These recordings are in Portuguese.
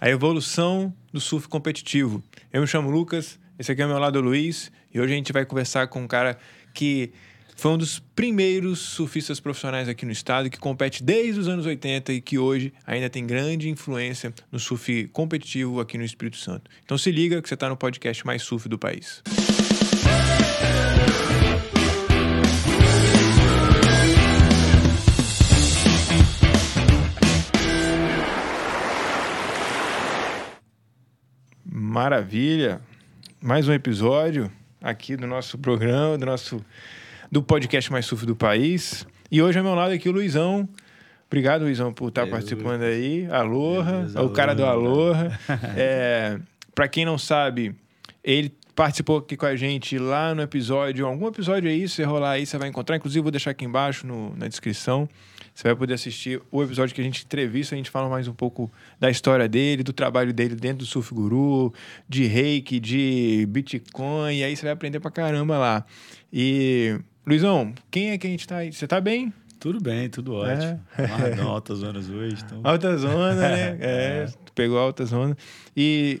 a evolução do surf competitivo. Eu me chamo Lucas, esse aqui é o meu lado Luiz, e hoje a gente vai conversar com um cara que foi um dos primeiros surfistas profissionais aqui no estado, que compete desde os anos 80 e que hoje ainda tem grande influência no surf competitivo aqui no Espírito Santo. Então se liga que você está no podcast mais surf do país. Maravilha! Mais um episódio aqui do nosso programa, do nosso do podcast mais surf do país. E hoje ao meu lado aqui o Luizão. Obrigado, Luizão, por estar Beleza. participando aí. Aloha, Beleza, o cara do Aloha. é, para quem não sabe, ele participou aqui com a gente lá no episódio, algum episódio aí, se rolar aí, você vai encontrar. Inclusive, vou deixar aqui embaixo no, na descrição. Você vai poder assistir o episódio que a gente entrevista, a gente fala mais um pouco da história dele, do trabalho dele dentro do Surf Guru, de reiki, de Bitcoin, e aí você vai aprender pra caramba lá. E, Luizão, quem é que a gente tá aí? Você tá bem? Tudo bem, tudo ótimo. É. altas zonas hoje. Então... Alta zona, né? É, é. pegou alta zona. E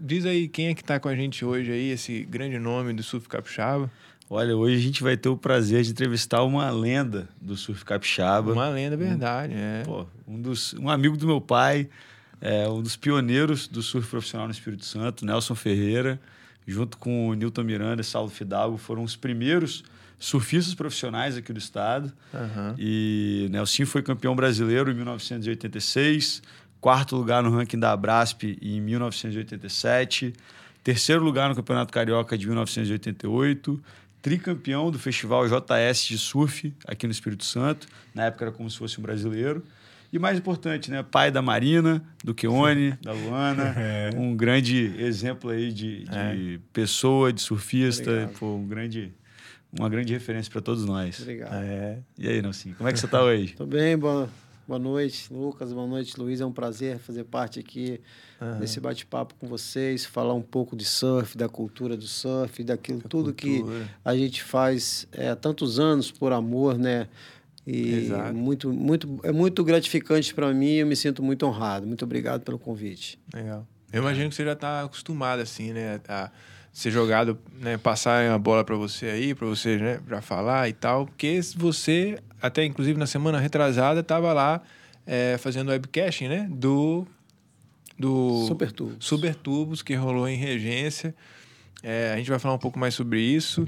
diz aí quem é que tá com a gente hoje aí, esse grande nome do surf capixaba. Olha, hoje a gente vai ter o prazer de entrevistar uma lenda do surf capixaba. Uma lenda, verdade, um, é. Pô, um, dos, um amigo do meu pai, é, um dos pioneiros do surf profissional no Espírito Santo, Nelson Ferreira, junto com o Newton Miranda e Saulo Fidalgo, foram os primeiros surfistas profissionais aqui do estado. Uhum. E Nelson foi campeão brasileiro em 1986, quarto lugar no ranking da Abrasp em 1987, terceiro lugar no Campeonato Carioca de 1988 tricampeão do Festival JS de Surf aqui no Espírito Santo. Na época era como se fosse um brasileiro. E mais importante, né? Pai da Marina, do Keone, da Luana. É. Um grande exemplo aí de, de é. pessoa, de surfista. Pô, um grande, uma grande referência para todos nós. Obrigado. É. E aí, Nelson, como é que você está hoje? Tô bem, boa, boa noite, Lucas. Boa noite, Luiz. É um prazer fazer parte aqui uhum. nesse bate-papo com vocês, falar um pouco de surf, da cultura do surf, daquilo tudo cultura. que a gente faz é, há tantos anos por amor, né? E Exato. muito, muito, é muito gratificante para mim. Eu me sinto muito honrado. Muito obrigado pelo convite. Legal. Eu imagino que você já está acostumado assim, né? A ser jogado, né? Passar a bola para você aí, para você, né? Para falar e tal, porque você até inclusive na semana retrasada estava lá é, fazendo webcasting, né? Do do Super Tubos, Super Tubos que rolou em Regência. É, a gente vai falar um pouco mais sobre isso.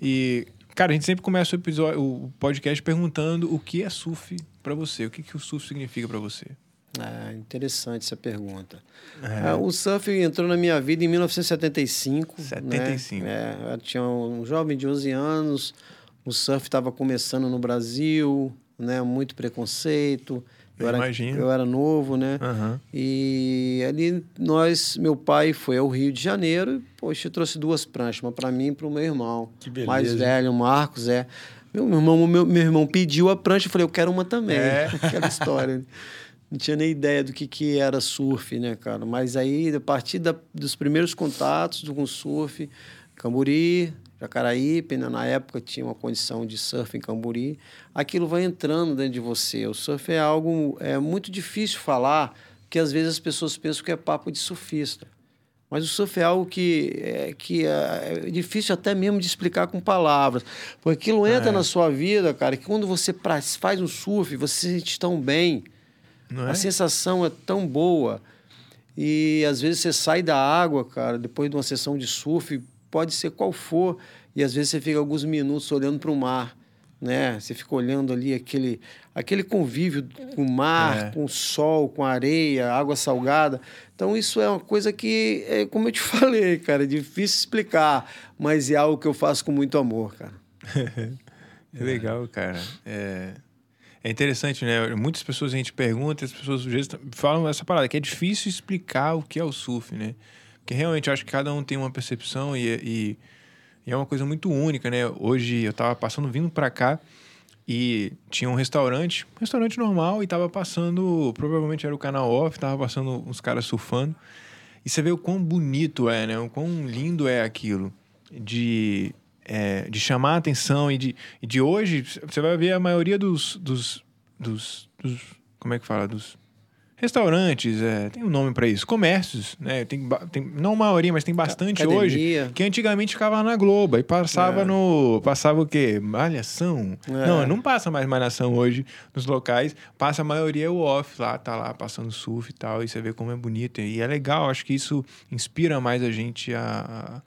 E, cara, a gente sempre começa o, episódio, o podcast perguntando o que é surf para você, o que, que o surf significa para você. É interessante essa pergunta. É. É, o surf entrou na minha vida em 1975. 75. Né? É, eu tinha um jovem de 11 anos, o surf estava começando no Brasil, né? muito preconceito. Eu, era, imagino. eu era novo, né? Uhum. E ali nós, meu pai foi ao Rio de Janeiro e, poxa, trouxe duas pranchas, uma para mim e para o meu irmão. Que beleza. Mais velho, o Marcos, é. Meu, irmão, meu, meu irmão pediu a prancha, eu falei, eu quero uma também. É. Aquela história. Não tinha nem ideia do que, que era surf, né, cara? Mas aí, a partir da, dos primeiros contatos com surf, Camburi, Jacaraípe, né? na época tinha uma condição de surf em Camburi, aquilo vai entrando dentro de você. O surf é algo é muito difícil falar, porque às vezes as pessoas pensam que é papo de surfista. Mas o surf é algo que é, que é, é difícil até mesmo de explicar com palavras. Porque aquilo entra é. na sua vida, cara, que quando você faz um surf, você se sente tão bem. É? A sensação é tão boa. E às vezes você sai da água, cara, depois de uma sessão de surf, pode ser qual for, e às vezes você fica alguns minutos olhando para o mar, né? Você fica olhando ali aquele, aquele convívio com o mar, é. com o sol, com a areia, água salgada. Então isso é uma coisa que, é, como eu te falei, cara, é difícil explicar, mas é algo que eu faço com muito amor, cara. é legal, cara. É... É interessante, né? Muitas pessoas a gente pergunta, as pessoas falam essa parada, que é difícil explicar o que é o surf, né? Porque realmente eu acho que cada um tem uma percepção e, e, e é uma coisa muito única, né? Hoje eu tava passando vindo para cá e tinha um restaurante, um restaurante normal, e tava passando, provavelmente era o canal off, tava passando uns caras surfando. E você vê o quão bonito é, né? O quão lindo é aquilo. De, é, de chamar a atenção e de, e de hoje, você vai ver a maioria dos, dos, dos, dos. Como é que fala? Dos restaurantes, é, tem um nome para isso, comércios, né? Tem, tem não maioria, mas tem bastante Academia. hoje que antigamente ficava na Globo e passava É. no passava o quê? Malhação. É. Não, não passa mais malhação hoje nos locais, passa a maioria o off lá, tá lá passando surf e tal, e você vê como é bonito e é legal, acho que isso inspira mais a gente a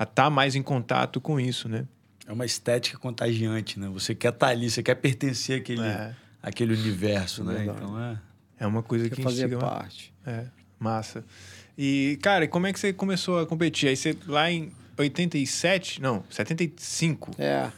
a estar mais em contato com isso, né? É uma estética contagiante, né? Você quer estar ali, você quer pertencer àquele, É. àquele universo, né? Verdade. Então é. É uma coisa que fazer instiga parte. É, massa. E, cara, como é que você começou a competir? Aí você, lá em 87, não, 75. É.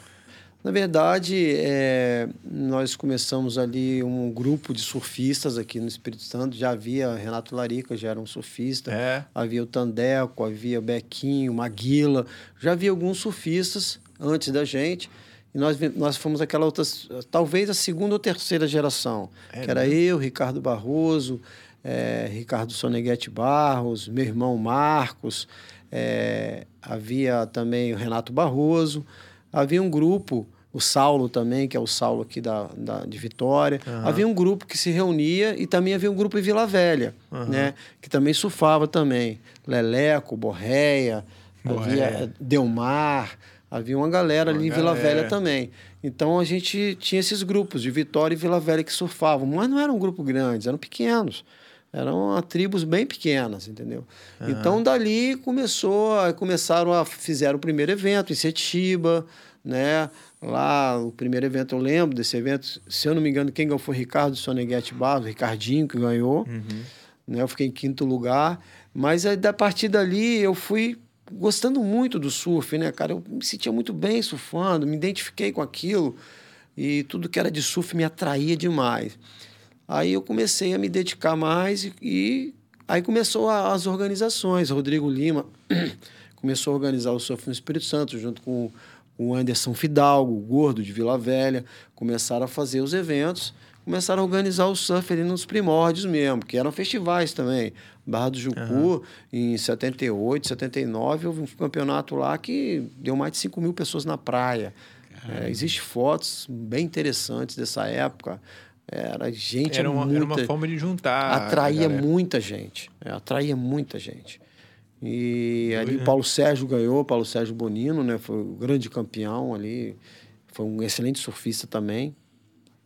Na verdade, é, nós começamos ali um grupo de surfistas aqui no Espírito Santo. Já havia Renato Larica, já era um surfista. É. Havia o Tandeco, havia o Bequinho, Maguila. Já havia alguns surfistas antes da gente. E nós, nós fomos aquela outra, talvez a segunda ou terceira geração. É que era eu, Ricardo Barroso, eh, Ricardo Soneguete Barros, meu irmão Marcos. eh, havia também o Renato Barroso. Havia um grupo, o Saulo também, que é o Saulo aqui da, da, de Vitória. Aham. Havia um grupo que se reunia e também havia um grupo em Vila Velha, Aham. né? Que também surfava também. Leleco, Borreia, Borreia. havia Delmar, havia uma galera Uma ali em Vila galera. Velha também. Então a gente tinha esses grupos de Vitória e Vila Velha que surfavam, mas não eram um grupo grandes, eram pequenos. Eram tribos bem pequenas, entendeu? Então dali começou, a- começaram a fizeram o primeiro evento em Setiba, né? Lá o primeiro evento eu lembro desse evento, se eu não me engano, quem ganhou foi Ricardo Soneguete Barros, Ricardinho que ganhou né? Eu fiquei em quinto lugar, mas aí, a partir dali eu fui gostando muito do surf, né, cara? Eu me sentia muito bem surfando, me identifiquei com aquilo e tudo que era de surf me atraía demais. Aí eu comecei a me dedicar mais e, e aí começou a- as organizações. Rodrigo Lima começou a organizar o surf no Espírito Santo junto com o Anderson Fidalgo, o gordo de Vila Velha, começaram a fazer os eventos, começaram a organizar o surf ali nos primórdios mesmo, que eram festivais também. Barra do Jucu, em 78, 79, houve um campeonato lá que deu mais de 5 mil pessoas na praia. É, Existem fotos bem interessantes dessa época. Era gente Era uma, muita, era uma forma de juntar. atraía muita gente. É, atraía muita gente. E ali o Paulo Sérgio ganhou, Paulo Sérgio Bonino, né? Foi o grande campeão ali. Foi um excelente surfista também.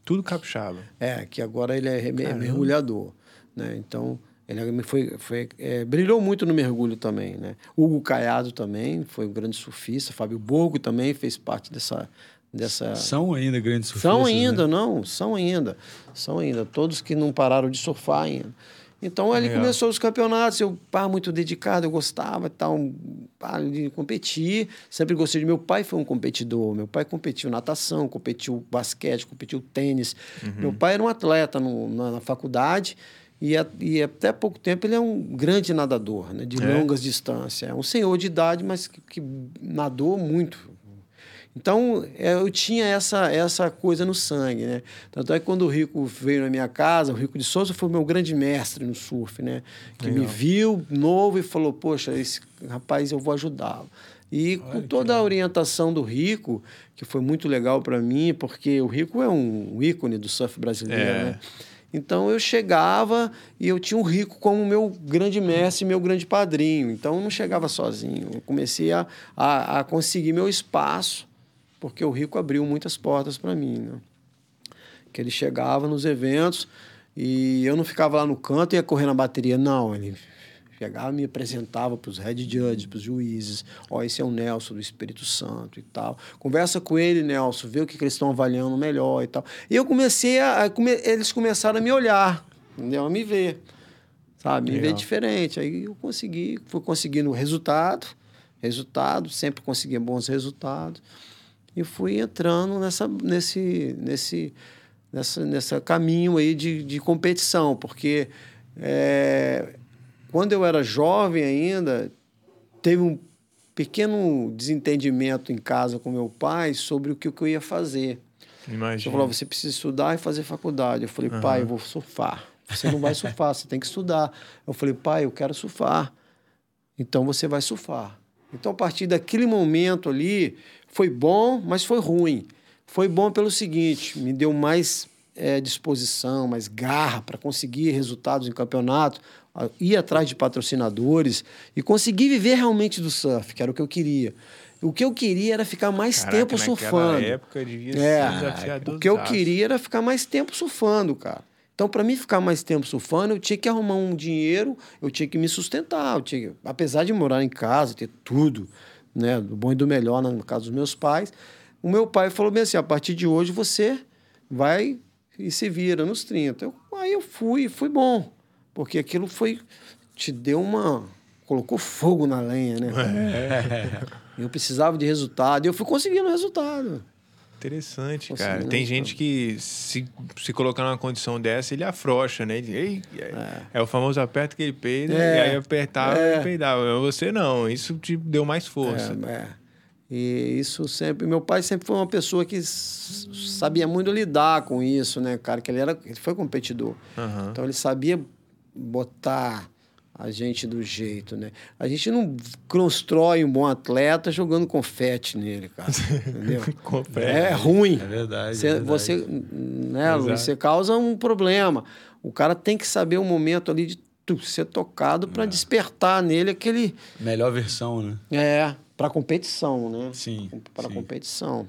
Tudo capixaba. É, que agora ele é Caramba. mergulhador, né? Então, ele é- foi, foi, é, brilhou muito no mergulho também, né? Hugo Caiado também foi um grande surfista. Fábio Borgo também fez parte dessa... dessa São ainda grandes surfistas. são né? ainda, não, são ainda. São ainda. Todos que não pararam de surfar ainda. Então ali Legal. começou os campeonatos, eu pá, muito dedicado, eu gostava tal, pá, de competir. Sempre gostei de. Meu pai foi um competidor. Meu pai competiu natação, competiu basquete, competiu tênis. Meu pai era um atleta no- na, na faculdade. E, a- e até pouco tempo ele é um grande nadador, né, de É? longas distâncias. É um senhor de idade, mas que, que nadou muito. Então, é, eu tinha essa, essa coisa no sangue, né? Tanto é que quando o Rico veio na minha casa, o Rico de Souza foi o meu grande mestre no surf, né? Que me Legal. viu novo e falou, poxa, esse rapaz eu vou ajudá-lo. E com toda a orientação do Rico, que foi muito legal para mim, porque o Rico é um ícone do surf brasileiro, É. né? Então eu chegava e eu tinha o Rico como meu grande mestre, meu grande padrinho. Então eu não chegava sozinho. Eu comecei a, a, a conseguir meu espaço, porque o Rico abriu muitas portas para mim. Né? Que ele chegava nos eventos e eu não ficava lá no canto e ia correr na bateria. Não, ele chegava e me apresentava para os head judges, para os juízes. Ó, esse é o Nelson do Espírito Santo e tal. Conversa com ele, Nelson, vê o que, que eles estão avaliando melhor e tal. E eu comecei a... come- eles começaram a me olhar, entendeu? A me ver, sabe? Me ver Legal. diferente. Aí eu consegui, fui conseguindo resultado, resultado, sempre conseguia bons resultados. E fui entrando nessa, nesse, nesse, nessa, nessa caminho aí de, de competição, porque é, quando eu era jovem ainda, teve um pequeno desentendimento em casa com meu pai sobre o que, eu ia fazer. Imagina. falou, você precisa estudar e fazer faculdade. Eu falei, pai, eu vou surfar. Você não vai surfar, você tem que estudar. Eu falei, pai, eu quero surfar. Então você vai surfar. Então, a partir daquele momento ali, foi bom, mas foi ruim. Foi bom pelo seguinte, me deu mais é, disposição, mais garra para conseguir resultados em campeonato, ir atrás de patrocinadores e conseguir viver realmente do surf, que era o que eu queria. O que eu queria era ficar mais Caraca, tempo surfando. época devia é, ser O que eu queria era ficar mais tempo surfando, cara. Então, para mim ficar mais tempo surfando, eu tinha que arrumar um dinheiro, eu tinha que me sustentar. Eu tinha, apesar de morar em casa, ter tudo, né, do bom e do melhor na casa dos meus pais, o meu pai falou bem assim: a partir de hoje você vai e se vira nos 30. Eu, aí eu fui, fui bom, porque aquilo foi. te deu uma. colocou fogo na lenha, né? É. Eu precisava de resultado e eu fui conseguindo resultado. Interessante, cara. Tem gente que se, se colocar numa condição dessa, ele afrouxa, né? Ele, é. é. o famoso aperto que ele peida, é. e aí apertava é. e peidava. Você não, isso te deu mais força. É, é. E isso sempre. Meu pai sempre foi uma pessoa que sabia muito lidar com isso, né, cara? Que ele, era, ele foi competidor. Uhum. Então ele sabia botar a gente do jeito, né? A gente não constrói um bom atleta jogando confete nele, cara. Entendeu? confete. É ruim. É verdade. Você, é verdade. você, né, você causa um problema. O cara tem que saber o momento ali de ser tocado para é. despertar nele aquele. Melhor versão, né? É, para competição, né? Sim. Para competição.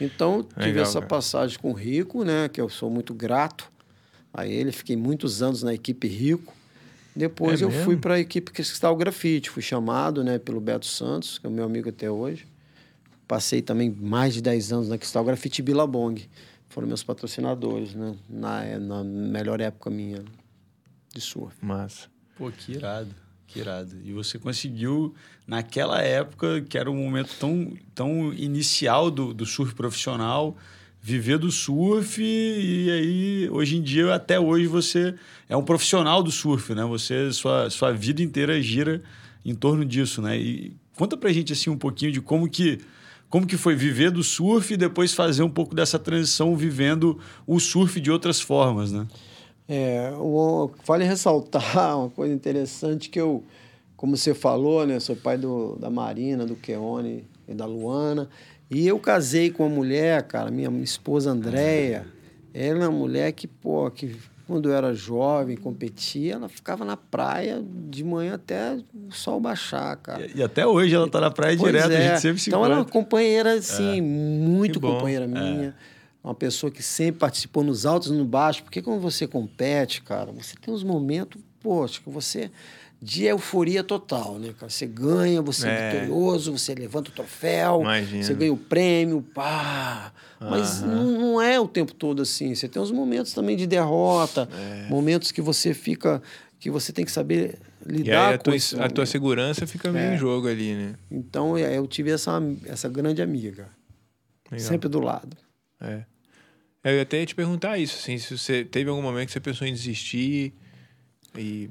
Então, tive Legal, essa cara. passagem com o Rico, né? Que eu sou muito grato a ele. Fiquei muitos anos na equipe Rico. Depois é eu mesmo? fui para a equipe Cristal Grafite, fui chamado né, pelo Beto Santos, que é o meu amigo até hoje. Passei também mais de 10 anos na Cristal Grafite e Billabong. Foram meus patrocinadores, né? Na, na melhor época minha de surf. Massa. Pô, que irado, que irado. E você conseguiu, naquela época, que era um momento tão, tão inicial do, do surf profissional, viver do surf e aí hoje em dia até hoje você é um profissional do surf, né? Você sua sua vida inteira gira em torno disso, né? E conta pra gente assim um pouquinho de como que como que foi viver do surf e depois fazer um pouco dessa transição vivendo o surf de outras formas, né? É, vale ressaltar uma coisa interessante que eu, como você falou, né, sou pai do, da Marina, do Keone e da Luana, e eu casei com uma mulher, cara, minha esposa Andréia. Ela é uma mulher que, pô, que quando eu era jovem, competia, ela ficava na praia de manhã até o sol baixar, cara. E, e até hoje ela tá na praia pois direto, é. a gente sempre se Então ela é uma companheira, assim, é. muito companheira minha. É. Uma pessoa que sempre participou nos altos e no baixo. Porque quando você compete, cara, você tem uns momentos, poxa, que você de euforia total, né, cara? Você ganha, você é, é vitorioso, você levanta o troféu, Imagina. você ganha o prêmio, pá. Mas não, não, é o tempo todo assim. Você tem uns momentos também de derrota, é. momentos que você fica, que você tem que saber lidar a com tua, isso. A tua segurança fica meio é. em jogo ali, né? Então é, eu tive essa, essa grande amiga, Legal. sempre do lado. É. Eu ia até te perguntar isso, assim, se você teve algum momento que você pensou em desistir e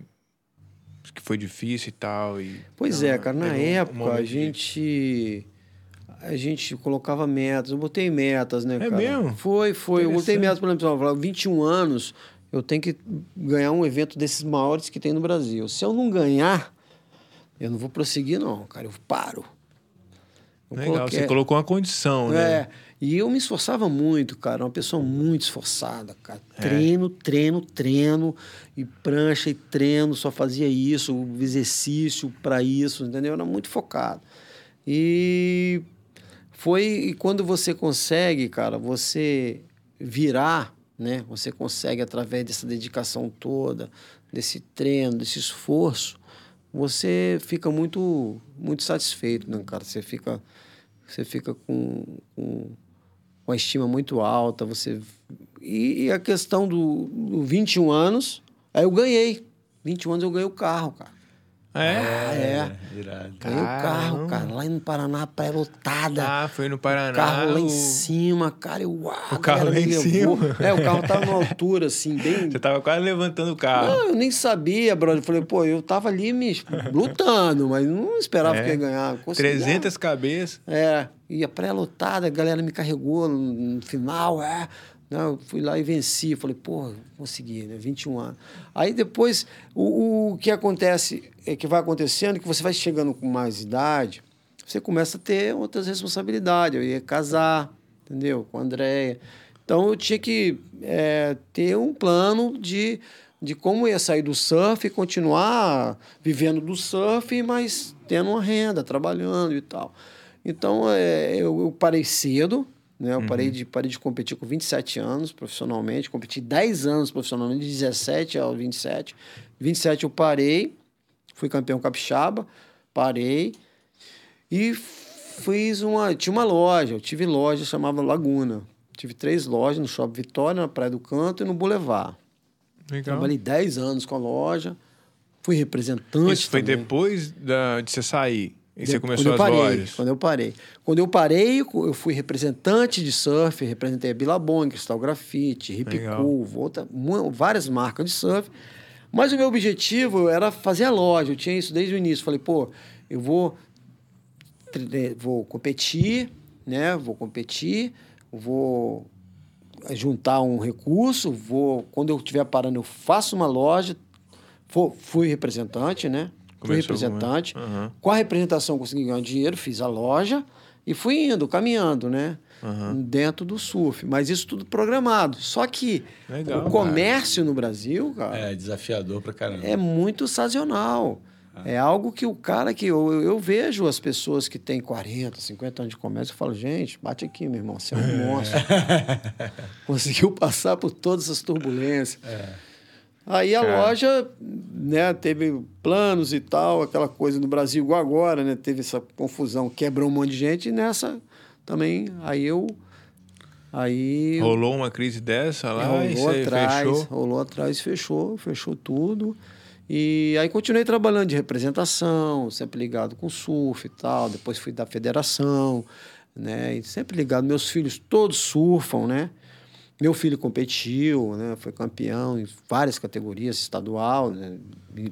que foi difícil e tal. E, pois é, cara. Na época, um a gente. A gente colocava metas. Eu botei metas, né, é cara? É mesmo? Foi, foi. Eu botei metas, por exemplo, 21 anos, eu tenho que ganhar um evento desses maiores que tem no Brasil. Se eu não ganhar, eu não vou prosseguir, não, cara. Eu paro. Eu Legal, coloquei... você colocou uma condição, né? É. E eu me esforçava muito, cara. Uma pessoa muito esforçada, cara. É. Treino, treino, treino. E prancha e treino. Só fazia isso, exercício para isso, entendeu? Era muito focado. E foi e quando você consegue, cara, você virar, né? Você consegue através dessa dedicação toda, desse treino, desse esforço, você fica muito muito satisfeito, né, cara? Você fica você fica com, com estima muito alta. Você e, e a questão do, do 21 anos, aí eu ganhei. 21 anos eu ganhei o carro, cara. É? Ah, é. Irado. Ganhei o carro, cara, lá no Paraná, praia lotada. Ah, foi no Paraná. O carro lá em cima, cara. Eu, uau, o carro lá em cima? É, o carro tava numa altura, assim, bem... Você tava quase levantando o carro. Não, eu nem sabia, brother. Eu falei, pô, eu tava ali me lutando, mas não esperava é. que ia ganhar. Consegui, 300 cabeças. É, e a praia lotada, a galera me carregou no, no final, é... Eu fui lá e venci. Falei, pô, consegui, né? 21 anos. Aí depois, o, o que acontece, é que vai acontecendo, é que você vai chegando com mais idade, você começa a ter outras responsabilidades. Eu ia casar, entendeu? Com a Andréia. Então eu tinha que é, ter um plano de, de como ia sair do surf e continuar vivendo do surf, mas tendo uma renda, trabalhando e tal. Então é, eu, eu parei cedo, né? Eu uhum. parei, de, parei de competir com 27 anos profissionalmente, competi 10 anos profissionalmente, de 17 aos 27. 27 eu parei, fui campeão capixaba, parei e fiz uma. Tinha uma loja, eu tive loja, chamava Laguna. Tive três lojas no Shopping Vitória, na Praia do Canto e no Boulevard. Legal. Trabalhei 10 anos com a loja, fui representante. Isso foi também. depois da, de você sair? E de, você começou as parei, lojas? Quando eu parei. Quando eu parei, eu fui representante de surf, representei a Billabong, Cristal Grafite, Hip Cool, várias marcas de surf. Mas o meu objetivo era fazer a loja. Eu tinha isso desde o início. Falei, pô, eu vou, vou competir, né? Vou competir vou juntar um recurso, vou quando eu estiver parando eu faço uma loja, fui representante, né? Fui representante. Uhum. Com a representação consegui ganhar dinheiro, fiz a loja e fui indo, caminhando, né? Uhum. Dentro do surf. Mas isso tudo programado. Só que Legal, o comércio cara. no Brasil, cara. É desafiador pra caramba. É muito sazonal. É algo que o cara que eu, eu vejo as pessoas que têm 40, 50 anos de comércio, eu falo, gente, bate aqui, meu irmão, você é um monstro. Conseguiu passar por todas as turbulências. É. Aí a é. loja, né, teve planos e tal, aquela coisa no Brasil igual agora, né? Teve essa confusão, quebrou um monte de gente e nessa também, aí eu aí rolou uma crise dessa lá rolou e você atrás, fechou? Rolou atrás, fechou, fechou tudo. E aí continuei trabalhando de representação, sempre ligado com surf e tal. Depois fui da federação, né? E sempre ligado. Meus filhos todos surfam, né? Meu filho competiu, né? Foi campeão em várias categorias, estadual, né?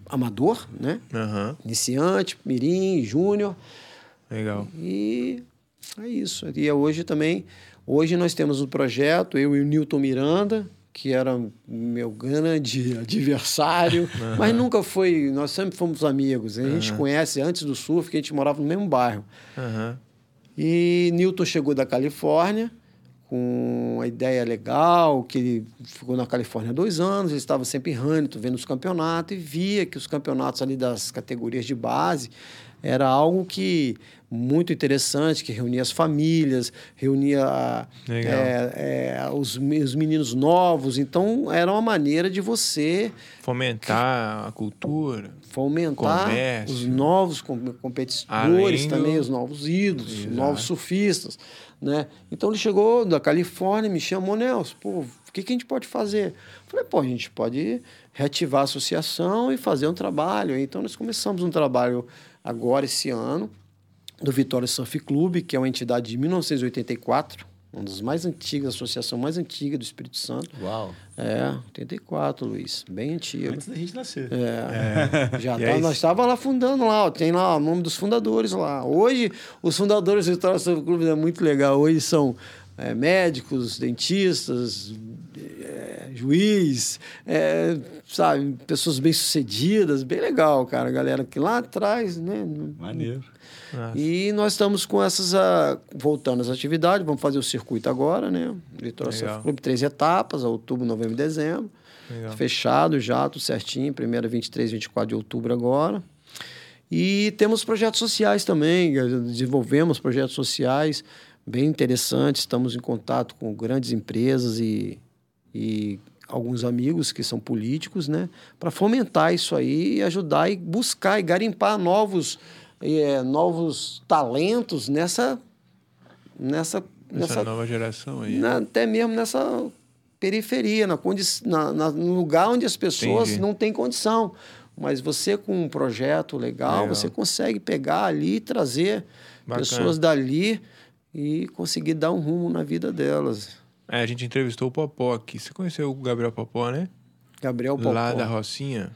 amador, né? Uhum. Iniciante, mirim, júnior. Legal. E é isso. E hoje também, hoje nós temos um projeto, eu e o Newton Miranda, que era meu grande adversário, uhum. mas nunca foi. Nós sempre fomos amigos. A gente uhum. conhece antes do surf, que a gente morava no mesmo bairro. Uhum. E Newton chegou da Califórnia com uma ideia legal, que ele ficou na Califórnia dois anos, ele estava sempre em Huntington, vendo os campeonatos, e via que os campeonatos ali das categorias de base era algo que muito interessante, que reunia as famílias, reunia é, é, os, os meninos novos. Então, era uma maneira de você... Fomentar a cultura. Fomentar comércio, os novos competidores também, os novos ídolos, Exato. os novos surfistas. Né? Então, ele chegou da Califórnia, me chamou, Nelson, pô, o que, que a gente pode fazer? Eu falei, pô, a gente pode reativar a associação e fazer um trabalho. Então, nós começamos um trabalho agora, esse ano, do Vitória Surf Clube, que é uma entidade de 1984, uma das mais antigas, a associação mais antiga do Espírito Santo. Uau! É, 84, Luiz. Bem antigo. Antes da gente nascer. É. é. Já tá, nós estávamos lá fundando lá, tem lá o nome dos fundadores lá. Hoje, os fundadores do Vitória Surf Clube é muito legal. Hoje são é, médicos, dentistas, é, juiz, é, sabe, pessoas bem-sucedidas, bem legal, cara, galera que lá atrás, né? Maneiro. Nossa. E nós estamos com essas, uh, voltando às atividades, vamos fazer o circuito agora, né? Litoral Surf Clube, três etapas, outubro, novembro e dezembro. Legal. Fechado já, tudo certinho, primeira 23, 24 de outubro agora. E temos projetos sociais também, desenvolvemos projetos sociais bem interessantes, estamos em contato com grandes empresas e, e alguns amigos que são políticos, né? Para fomentar isso aí e ajudar e buscar e garimpar novos é, novos talentos nessa nessa nessa nova geração aí. Na, até mesmo nessa periferia, na, na, na, no lugar onde as pessoas Entendi. não têm condição. Mas você com um projeto legal, legal. você consegue pegar ali e trazer Bacana. pessoas dali e conseguir dar um rumo na vida delas. É, a gente entrevistou o Popó aqui. Você conheceu o Gabriel Popó, né? Gabriel Popó. Lá da Rocinha.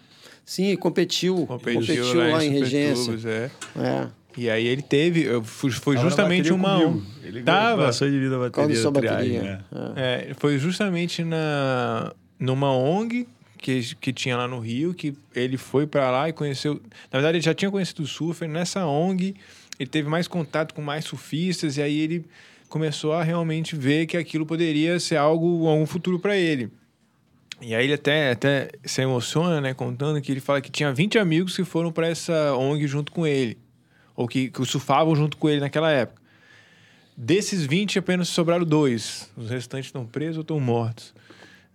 Sim, competiu. Competiu, competiu lá, lá, em, em Regência. é. é. E aí ele teve, foi justamente uma comigo. Ele tava passou de vida bateria, Qual bateria? Né? É. é. foi justamente na numa ONG que, que tinha lá no Rio que ele foi para lá e conheceu, na verdade ele já tinha conhecido o surfer nessa ONG, ele teve mais contato com mais surfistas e aí ele começou a realmente ver que aquilo poderia ser algo, algum futuro para ele. E aí ele até, até se emociona, né, contando que ele fala que tinha 20 amigos que foram para essa ONG junto com ele, ou que, que surfavam junto com ele naquela época. Desses 20, apenas sobraram dois. Os restantes estão presos ou estão mortos.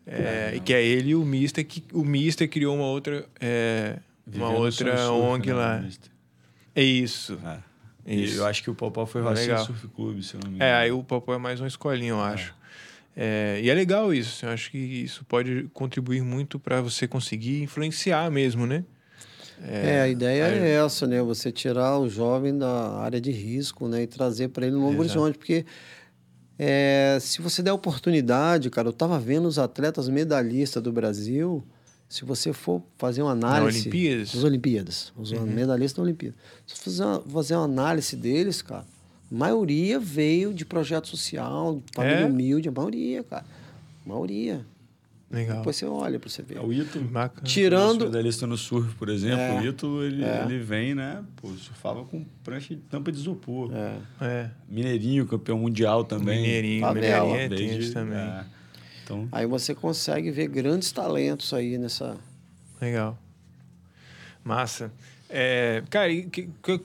É, e que é ele e o Mister, que o Mister criou uma outra, é, uma outra ONG né, lá. É isso. É. isso. Eu acho que o Popó foi Rocinha Surf Clube, se eu não me é, engano. É, aí o Popó é mais uma escolinha, eu acho. É, e é legal isso. Assim, eu acho que isso pode contribuir muito para você conseguir influenciar mesmo, né? É, é a ideia é essa, né? Você tirar o jovem da área de risco, né? E trazer para ele um novo horizonte, porque é, se você der oportunidade, cara, eu estava vendo os atletas medalhistas do Brasil. Se você for fazer uma análise. Nas Olimpíadas? Nas Olimpíadas. Os uhum. medalhistas da Olimpíada. Se você fazer uma, fazer uma análise deles, cara, a maioria veio de projeto social, família é? humilde, a maioria, cara. A maioria. Legal. Depois você olha para você ver. É, o Ítalo, Bacana. tirando... O medalhista no surf, por exemplo, é, o Ítalo, ele, é. ele vem, né? Pô, surfava com prancha de tampa de isopor. É. é. Mineirinho, campeão mundial também. Mineirinho, Mineirinho é desde, também. Então... Aí você consegue ver grandes talentos aí nessa... Legal. Massa. É, cara, que, que,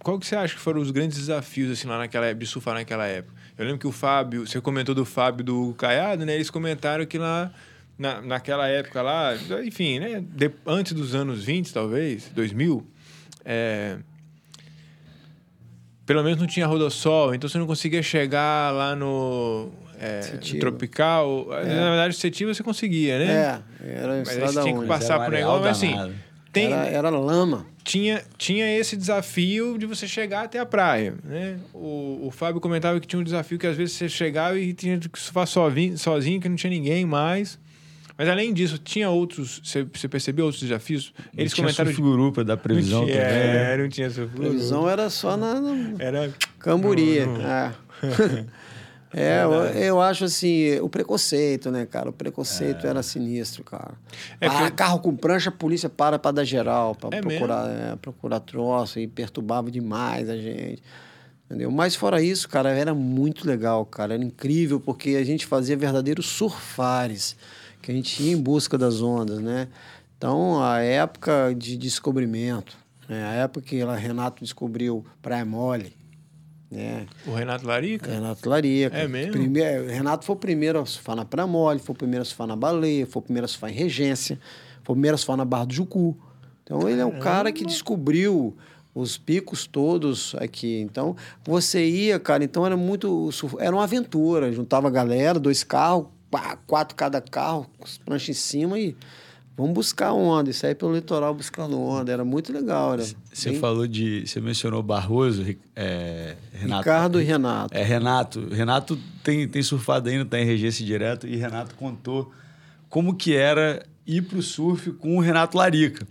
qual que você acha que foram os grandes desafios assim lá naquela época, de surfar naquela época? Eu lembro que o Fábio, você comentou do Fábio do Caiado, né? Eles comentaram que lá na, naquela época lá, enfim, né? De, antes dos anos 20, talvez, 2000, é, pelo menos não tinha rodossol, então você não conseguia chegar lá no, é, tropical. É. Na verdade, o Setiva você conseguia, né? É, era Mas aí você tinha que passar por negócio, mas assim tem, era, era, lama. Tinha, tinha esse desafio de você chegar até a praia. Né? O, o Fábio comentava que tinha um desafio que às vezes você chegava e tinha que surfar sozinho, sozinho, que não tinha ninguém mais. Mas além disso, tinha outros. Você, percebeu outros desafios? Eles não comentaram. Tinha surf da previsão tinha, também. É, não tinha surf Previsão era só na. na... Era. Camburia. No, no... É. É, eu, eu, acho assim, o preconceito, né, cara? O preconceito é. era sinistro, cara. É ah, carro com prancha, a polícia para para dar geral, para é procurar, é, procurar troço e perturbava demais a gente. Entendeu? Mas fora isso, cara, era muito legal, cara. Era incrível porque a gente fazia verdadeiros surfares, que a gente ia em busca das ondas, né? Então, a época de descobrimento, né? a época que a Renato descobriu Praia Mole, é. O Renato Larica? Renato Larica. É mesmo? Primeiro, Renato foi o primeiro a surfar na Pramole, foi o primeiro a surfar na Baleia, foi o primeiro a surfar em Regência, foi o primeiro a surfar na Barra do Jucu. Então ele é o cara que descobriu os picos todos aqui. Então você ia, cara, então era muito. Era uma aventura. Juntava a galera, dois carros, quatro cada carro, prancha em cima e Vamos buscar onda, isso aí pelo litoral buscando onda, era muito legal. Você bem... falou de. Você mencionou Barroso, é, Renato. Ricardo e Renato. É, Renato. Renato tem, tem surfado ainda, está em regência direto, e Renato contou como que era ir para o surf com o Renato Larica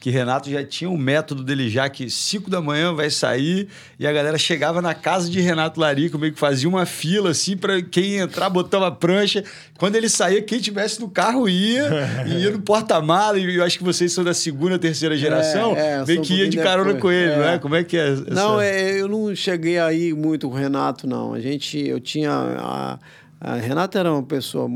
que Renato já tinha um método dele já que 5 da manhã vai sair e a galera chegava na casa de Renato Larico, meio que fazia uma fila assim para quem entrar, botava prancha. Quando ele saía, quem tivesse no carro ia, e ia no porta-mala, e eu acho que vocês são da segunda, terceira geração, é, é, meio que ia de carona com ele, é. não é? Como é que é? Essa... Não, é, eu não cheguei aí muito com o Renato, não. A gente, eu tinha... A, a Renato era uma pessoa,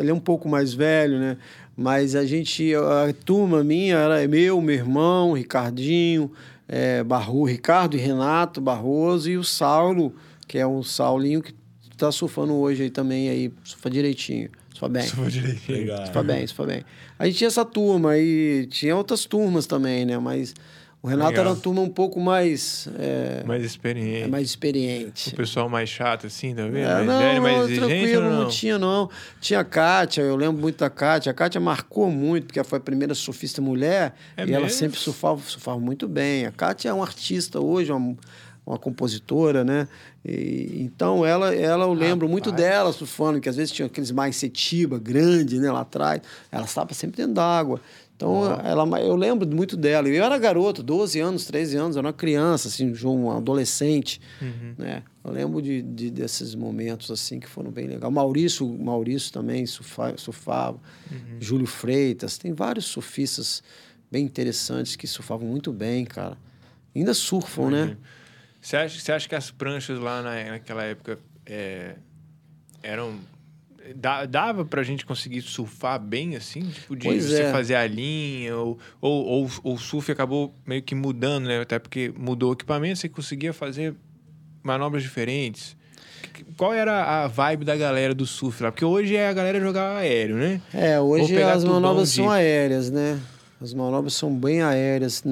ele é um pouco mais velho, né? Mas a gente, a turma minha era meu, meu irmão, Ricardinho, é, Barro, Ricardo e Renato Barroso e o Saulo, que é um Saulinho que está surfando hoje aí também, aí, surfa direitinho. Surfa bem. Surfa direitinho. Legal. Surfa bem, surfa bem. A gente tinha essa turma e tinha outras turmas também, né? Mas o Renato Legal. era uma turma um pouco mais. É, mais experiente. É mais experiente. O pessoal mais chato, assim, tá vendo? É, mais não, velho, mais exigente. Tranquilo, não? não tinha, não. Tinha a Kátia, eu lembro muito da Kátia. A Kátia marcou muito, porque ela foi a primeira surfista mulher é e mesmo? ela sempre surfava, surfava muito bem. A Kátia é uma artista hoje, uma, uma compositora, né? E, então, ela, ela eu lembro Rapaz. muito dela surfando, que às vezes tinha aqueles mais setiba, grande, né, lá atrás. Ela estava sempre dentro d'água. Então, ela, eu lembro muito dela. Eu era garoto, 12 anos, 13 anos, era uma criança, assim, um adolescente, uhum. né? Eu lembro de, de, desses momentos, assim, que foram bem legais. Maurício, Maurício também surfa, surfava. Uhum. Júlio Freitas. Tem vários surfistas bem interessantes que surfavam muito bem, cara. Ainda surfam, uhum. né? Você acha, você acha que as pranchas lá na, naquela época é, eram dá- dava pra gente conseguir surfar bem assim? Tipo, de Pois você é. fazer a linha, ou, ou, ou, o surf acabou meio que mudando, né? Até porque mudou o equipamento, você conseguia fazer manobras diferentes. Qual era a vibe da galera do surf lá? Porque hoje é a galera jogar aéreo, né? É, hoje as manobras de- são aéreas, né? As manobras são bem aéreas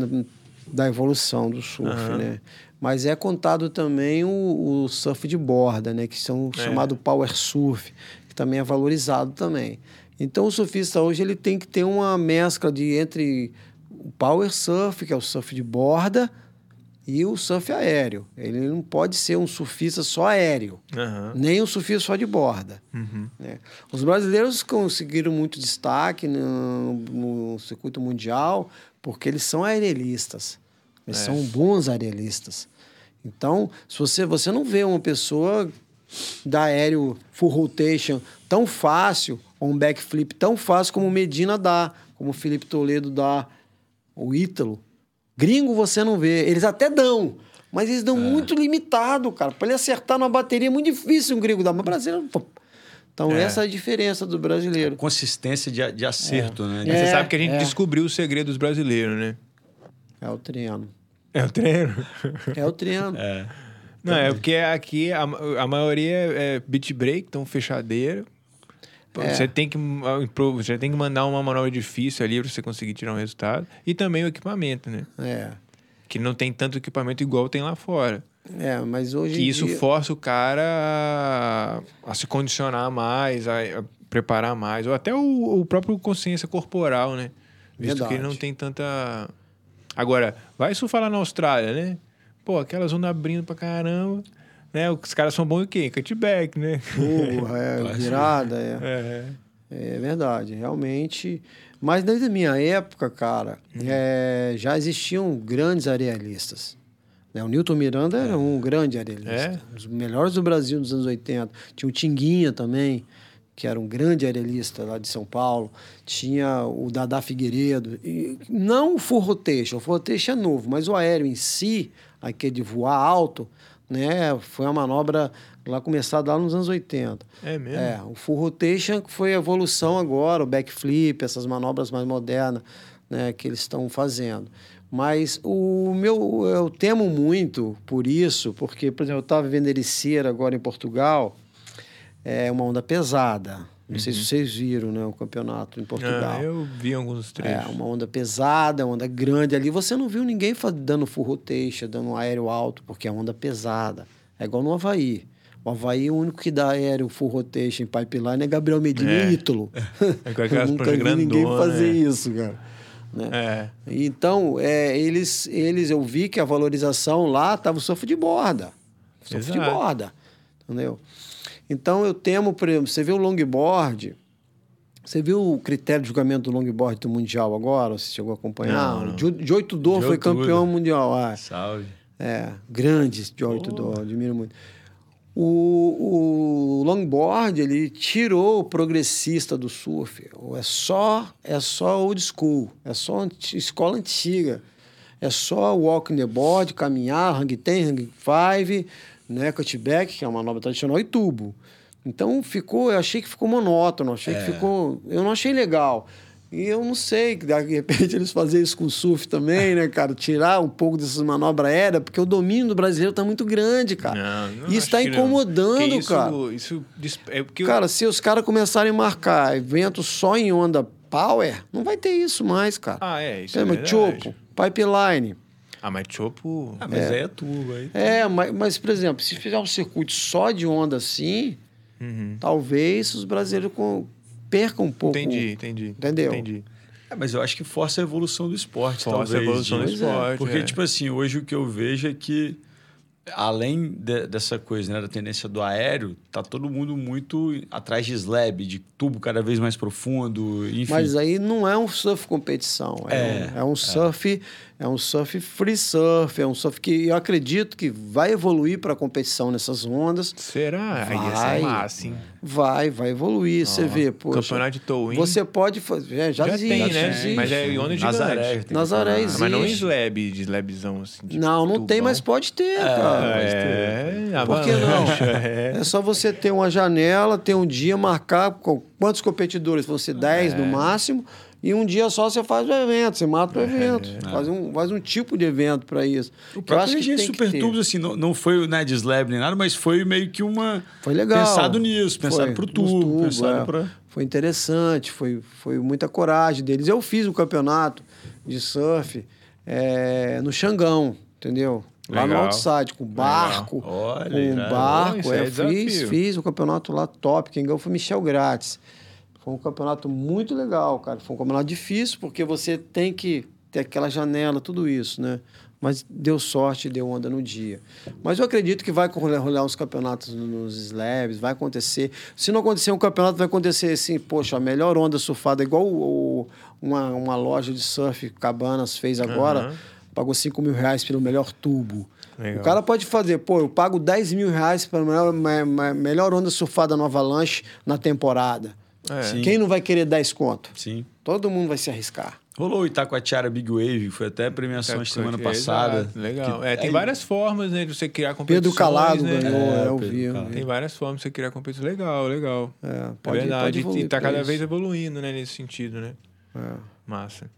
da evolução do surf, Aham. né? Mas é contado também o, o surf de borda, né? Que são É. chamado power surf, que também é valorizado também. Então o surfista hoje ele tem que ter uma mescla de entre o power surf, que é o surf de borda, e o surf aéreo. Ele não pode ser um surfista só aéreo, Aham. nem um surfista só de borda. Uhum. né? Os brasileiros conseguiram muito destaque no, no circuito mundial porque eles são aerelistas. Eles É. são bons aerelistas. Então, se você, você não vê uma pessoa da aéreo full rotation tão fácil, ou um backflip tão fácil como o Medina dá, como o Felipe Toledo dá, o Ítalo. Gringo você não vê. Eles até dão, mas eles É. dão muito limitado, cara. Para ele acertar numa bateria é muito difícil um gringo dar, mas brasileiro. Então, É. essa é a diferença do brasileiro. Consistência de, de acerto, né? Mas É, você sabe que a gente é. descobriu o segredo dos brasileiros, né? É o treino. É o treino. É o treino. É. Não, é porque aqui a, a maioria é beat break, então fechadeira. Pô, É. Você, tem que, ah, você tem que mandar uma manobra difícil ali pra você conseguir tirar um resultado. E também o equipamento, né? É. Que não tem tanto equipamento igual tem lá fora. É, mas hoje. Que isso dia- força o cara a, a se condicionar mais, a, a preparar mais. Ou até o, o próprio consciência corporal, né? Visto que ele Verdade. não tem tanta. Agora, vai surfar lá na Austrália, né? Pô, aquelas ondas abrindo pra caramba. Né? Os caras são bons em quê? Cutback, né? Porra, é, virada, é. É. É verdade, realmente. Mas desde a minha época, cara, Uhum. é, já existiam grandes arealistas. Né? O Newton Miranda era um grande arealista. É? Um dos melhores do Brasil nos anos 80. Tinha o Tinguinha também, que era um grande arealista lá de São Paulo. Tinha o Dadá Figueiredo. E não o rotation, o rotation é novo, mas o aéreo em si, aquele de voar alto, né, foi uma manobra lá começada lá nos anos 80. É mesmo? É, o full rotation foi a evolução agora, o backflip, essas manobras mais modernas, né, que eles estão fazendo. Mas o meu, eu temo muito por isso, porque, por exemplo, eu estava vendo Ericeira agora em Portugal, é uma onda pesada. Não sei se vocês viram, né, o campeonato em Portugal. Ah, eu vi alguns É, trechos. uma onda pesada, onda grande. Ali você não viu ninguém dando full rotation, dando um aéreo alto, porque é onda pesada. É igual no Havaí. O Havaí, o único que dá aéreo full rotation em pipeline é Gabriel Medina É. e Ítalo. É com aquelas nunca vi ninguém grandonas, fazer né? isso, cara. Né? É. Então, é, eles, eles, eu vi que a valorização lá estava o surf de borda. Surf de Exato. borda. Entendeu? Então, eu temo, por exemplo, você vê o longboard, você viu o critério de julgamento do longboard do Mundial agora? Você chegou a acompanhar? Não, não. O Jo- Joey Tudor Joey foi campeão mundial. Ah, Salve. é, grande Joey Oh. Tudor, admiro muito. O, o longboard, ele tirou o progressista do surf. É só, é só old school, é só anti- escola antiga. É só walk in the board, caminhar, hang ten, hang five, né, cutback, que é uma manobra tradicional, e tubo. Então ficou, eu achei que ficou monótono, achei que ficou, eu não achei legal. E eu não sei, de repente eles fazerem isso com o surf também, né, cara? Tirar um pouco dessas manobras aéreas, porque o domínio do brasileiro tá muito grande, cara. Não, não Isso está incomodando, isso, cara. Isso dis- é porque Cara, se os caras começarem a marcar evento só em onda power, não vai ter isso mais, cara. Ah, é, isso é Lembra? verdade. Chopo, pipeline. Ah, mas Chopo... Ah, mas aí é turbo aí. É, mas, mas, por exemplo, se fizer um circuito só de onda assim, Uhum. talvez os brasileiros com- percam um pouco. Entendi, entendi. Entendeu? Entendi. É, mas eu acho que força a evolução do esporte, Força a talvez. evolução do disso. esporte, Porque, é. tipo assim, hoje o que eu vejo é que, além de- dessa coisa, né, da tendência do aéreo, tá todo mundo muito atrás de slab, de tubo cada vez mais profundo, enfim. Mas aí não é um surf competição, é, É, um, é um surf É um surf free surf, é um surf que eu acredito que vai evoluir para a competição nessas ondas. Será? Vai. Aí ia ser massa, hein? Vai, vai evoluir. Você vê, pô. Campeonato de towing. Você pode fazer. é, já, já existe, tem, né? existe. Mas é onda gigante. Nazaré. tem Nazaré existe. Mas não em slab, de slabzão assim. de Não, não tem, tubão. mas pode ter, cara. É, Por que não? É. É só você ter uma janela, ter um dia, marcar com quantos competidores? Vão ser 10 É. no máximo. E um dia só você faz o evento, você mata o evento. É. Faz, um, faz um tipo de evento para isso. O Eu próprio acho que Super. Tubos, assim, não, não foi né, de slab nem nada, mas foi meio que uma... Foi legal. Pensado nisso, pensado pro nos tubo, tubos, pensado é. pra... Foi interessante, foi, foi muita coragem deles. Eu fiz o campeonato de surf é, no Xangão, entendeu? Lá no Legal. outside, com barco. Olha, com irado. barco. Isso é, é eu fiz, desafio. fiz o campeonato lá top. Quem ganhou foi Michel Grátis. Foi um campeonato muito legal, cara. Foi um campeonato difícil, porque você tem que ter aquela janela, tudo isso, né? Mas deu sorte, deu onda no dia. Mas eu acredito que vai rolar uns campeonatos nos slabs, vai acontecer. Se não acontecer um campeonato, vai acontecer assim, poxa, a melhor onda surfada, igual o- o- uma, uma loja de surf Cabanas fez agora, Aham. pagou 5 mil reais pelo melhor tubo. Legal. O cara pode fazer, pô, eu pago 10 mil reais pela melhor, me- me- melhor onda surfada no Avalanche na temporada. É. Quem não vai querer 10 conto? Sim. Todo mundo vai se arriscar. Rolou o Itacoatiara Big Wave, foi até a premiação Tá, a semana exato, passada. Legal. Que- É, tem aí- várias formas né, de você criar competições. Pedro Calado né? ganhou, É, é, eu vi. Tem várias formas de você criar competições. Legal, legal. É, É pode, verdade. pode e tá cada isso. vez evoluindo, né, nesse sentido, né? É. Massa.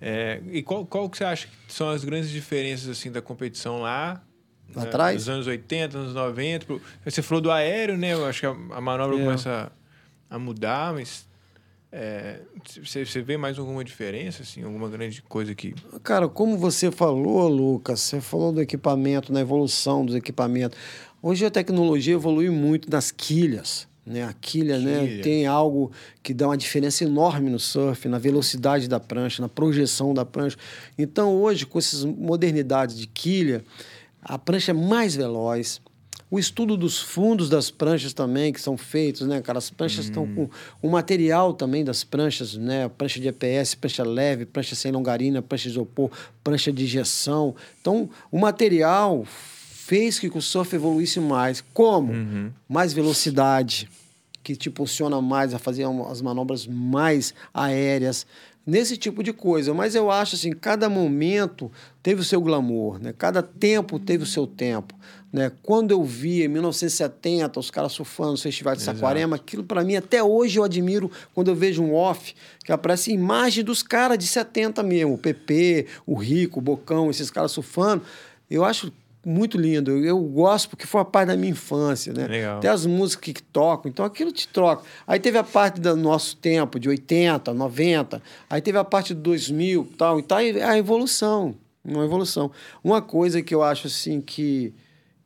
É, e qual, qual que você acha que são as grandes diferenças assim da competição lá? Lá né, atrás? Nos anos 80, anos 90. pro- Você falou do aéreo, né? Eu acho que a, a manobra É. começa a, mudar, mas é, você, você vê mais alguma diferença, assim? Alguma grande coisa que... Cara, como você falou, Lucas, você falou do equipamento, na evolução dos equipamentos. Hoje a tecnologia evolui muito nas quilhas. Né? A quilha, né, Quilha. tem algo que dá uma diferença enorme no surf, na velocidade da prancha, na projeção da prancha. Então, hoje, com essas modernidades de quilha, a prancha é mais veloz. O estudo dos fundos das pranchas também, que são feitos, né, cara? As pranchas estão com o material também das pranchas, né? Prancha de EPS, prancha leve, prancha sem longarina, prancha de isopor, prancha de injeção. Então, o material fez que o surf evoluísse mais. Como? Mais velocidade, que te impulsiona mais a fazer as manobras mais aéreas, nesse tipo de coisa. Mas eu acho assim, cada momento teve o seu glamour, né? Cada tempo teve o seu tempo, né? Quando eu vi em 1970 os caras surfando no Festival de Saquarema, aquilo para mim até hoje eu admiro quando eu vejo um off que aparece imagem dos caras de 70 mesmo, o PP, o Rico, o Bocão, esses caras surfando. Eu acho muito lindo. Eu, eu gosto porque foi a parte da minha infância, né? Legal. Até as músicas que tocam, então aquilo te troca. Aí teve a parte do nosso tempo, de 80, 90, aí teve a parte do 2000 e tal, e tá a evolução, uma evolução. Uma coisa que eu acho assim que,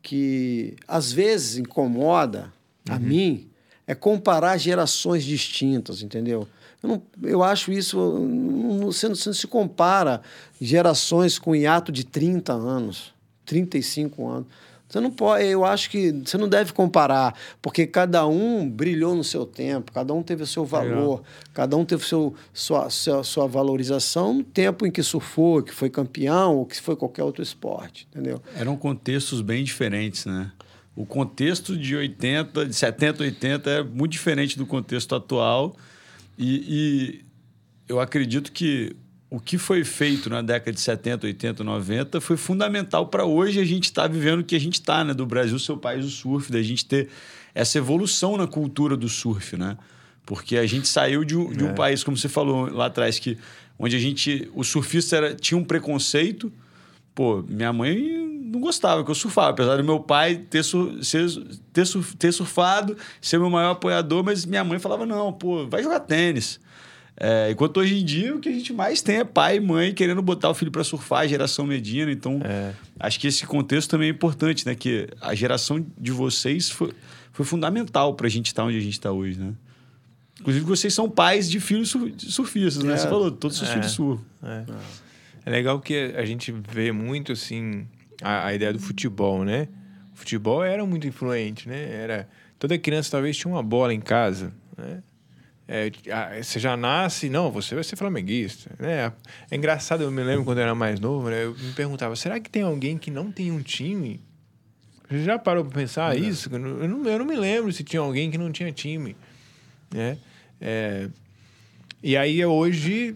que às vezes incomoda a mim é comparar gerações distintas, entendeu? Eu, não, eu acho isso, não- você, não, você não se compara gerações com hiato de 30 anos, 35 anos. Você não pode, eu acho que você não deve comparar, porque cada um brilhou no seu tempo, cada um teve o seu valor, cada um teve seu, sua, sua, sua valorização no tempo em que surfou, que foi campeão ou que foi qualquer outro esporte, entendeu? Eram contextos bem diferentes, né? O contexto de 80, de 70, 80 é muito diferente do contexto atual. E, e eu acredito que o que foi feito na década de 70, 80, 90 foi fundamental para hoje a gente estar vivendo o que a gente está, né? Do Brasil, seu país do surf, da gente ter essa evolução na cultura do surf, né? Porque a gente saiu de um, de um país, como você falou lá atrás, que onde a gente, o surfista era, tinha um preconceito. Pô, minha mãe não gostava que eu surfava, apesar do meu pai ter, sur, ser, ter, sur, ter surfado, ser meu maior apoiador, mas minha mãe falava: não, pô, vai jogar tênis. É, enquanto hoje em dia o que a gente mais tem é pai e mãe querendo botar o filho para surfar, a geração Medina. Então, É. acho que esse contexto também é importante, né? Que a geração de vocês foi, foi fundamental para a gente estar onde a gente está hoje, né? Inclusive, vocês são pais de filhos surfistas, né? É. Você falou, todos os É. filhos surfam. É. É legal que a gente vê muito assim a, a ideia do futebol, né? O futebol era muito influente, né? Era toda criança talvez tinha uma bola em casa, né? É, você já nasce, não, você vai ser flamenguista. Né? É engraçado, eu me lembro quando eu era mais novo, né? eu me perguntava, será que tem alguém que não tem um time? Você já parou para pensar não. isso? Eu não, eu não me lembro se tinha alguém que não tinha time. Né? É, e aí hoje,